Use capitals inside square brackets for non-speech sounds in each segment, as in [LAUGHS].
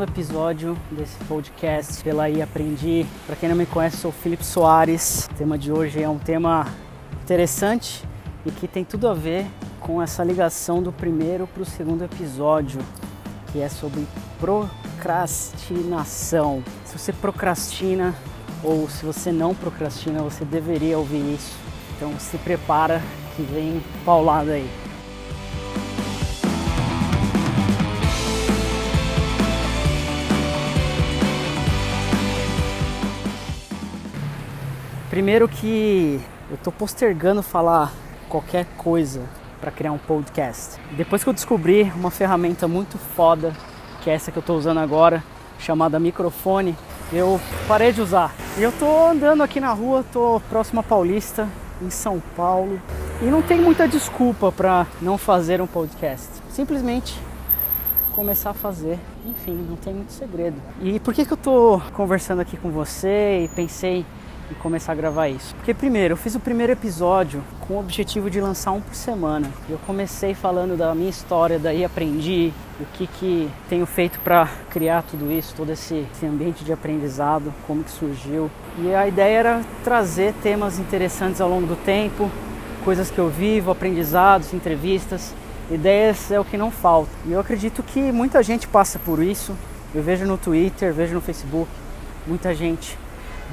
segundo episódio desse podcast pela I Aprendi. Para quem não me conhece, sou o Felipe Soares. O tema de hoje é um tema interessante e que tem tudo a ver com essa ligação do primeiro para o segundo episódio, que é sobre procrastinação. Se você procrastina ou se você não procrastina, você deveria ouvir isso. Então se prepara que vem paulada aí. Primeiro que eu tô postergando falar qualquer coisa para criar um podcast. Depois que eu descobri uma ferramenta muito foda, que é essa que eu tô usando agora, chamada microfone, eu parei de usar. E eu tô andando aqui na rua, tô próximo a Paulista, em São Paulo, e não tem muita desculpa para não fazer um podcast. Simplesmente começar a fazer. Enfim, não tem muito segredo. E por que que eu tô conversando aqui com você e pensei e começar a gravar isso? Porque primeiro, eu fiz o primeiro episódio com o objetivo de lançar um por semana. Eu comecei falando da minha história, daí aprendi o que que tenho feito para criar tudo isso, todo esse, esse ambiente de aprendizado, como que surgiu. E a ideia era trazer temas interessantes ao longo do tempo, coisas que eu vivo, aprendizados, entrevistas. Ideias é o que não falta. E eu acredito que muita gente passa por isso. Eu vejo no Twitter, vejo no Facebook, muita gente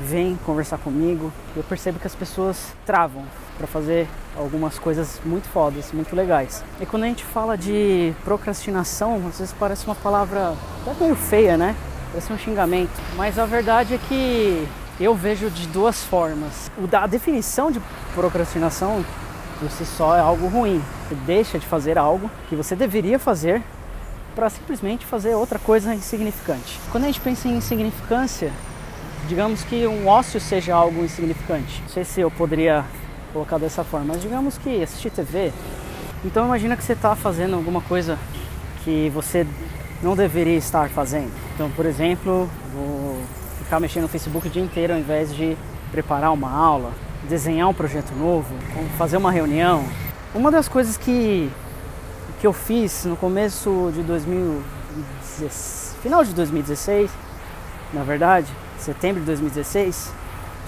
vem conversar comigo, eu percebo que as pessoas travam para fazer algumas coisas muito fodas, muito legais. E quando a gente fala de procrastinação, às vezes parece uma palavra até meio feia, né? Parece um xingamento. Mas a verdade é que eu vejo de duas formas. A definição de procrastinação por si só é algo ruim. Você deixa de fazer algo que você deveria fazer para simplesmente fazer outra coisa insignificante. Quando a gente pensa em insignificância, digamos que um ócio seja algo insignificante. Não sei se eu poderia colocar dessa forma, mas digamos que assistir TV. Então imagina que você está fazendo alguma coisa que você não deveria estar fazendo. Então, por exemplo, vou ficar mexendo no Facebook o dia inteiro ao invés de preparar uma aula, desenhar um projeto novo, fazer uma reunião. Uma das coisas que, que eu fiz no começo de 2016, final de 2016, na verdade, setembro de 2016,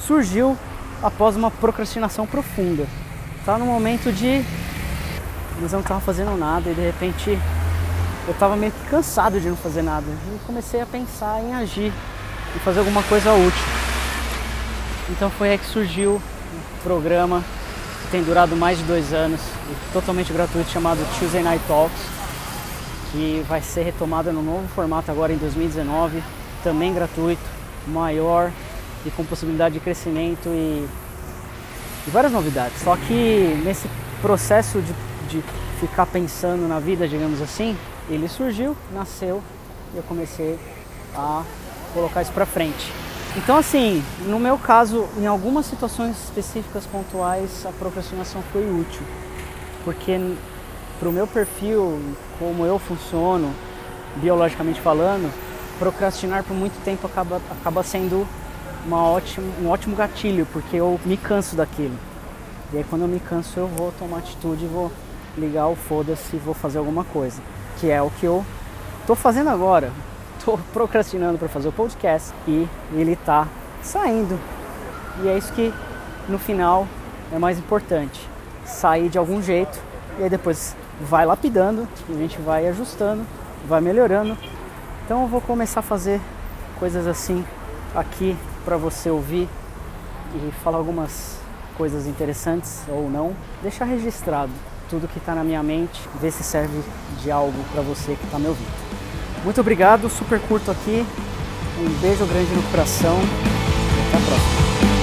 surgiu após uma procrastinação profunda. Estava no momento de. Mas eu não estava fazendo nada e de repente eu estava meio que cansado de não fazer nada. E comecei a pensar em agir, e fazer alguma coisa útil. Então foi aí que surgiu um programa que tem durado mais de dois anos, totalmente gratuito, chamado Tuesday Night Talks, que vai ser retomada no novo formato agora em 2019, também gratuito maior e com possibilidade de crescimento e, e várias novidades. Só que nesse processo de, de ficar pensando na vida, digamos assim, ele surgiu, nasceu e eu comecei a colocar isso para frente. Então, assim, no meu caso, em algumas situações específicas pontuais, a procrastinação foi útil, porque para o meu perfil, como eu funciono, biologicamente falando, procrastinar por muito tempo acaba, acaba sendo uma ótima, um ótimo gatilho, porque eu me canso daquilo. E aí quando eu me canso eu vou tomar atitude, vou ligar o foda-se e vou fazer alguma coisa. Que é o que eu tô fazendo agora. [LAUGHS] Tô procrastinando para fazer o podcast e ele tá saindo. E é isso que no final é mais importante. Sair de algum jeito e aí depois vai lapidando, a gente vai ajustando, vai melhorando então eu vou começar a fazer coisas assim aqui para você ouvir e falar algumas coisas interessantes ou não. Deixar registrado tudo que está na minha mente, ver se serve de algo para você que está me ouvindo. Muito obrigado, super curto aqui. Um beijo grande no coração até a próxima.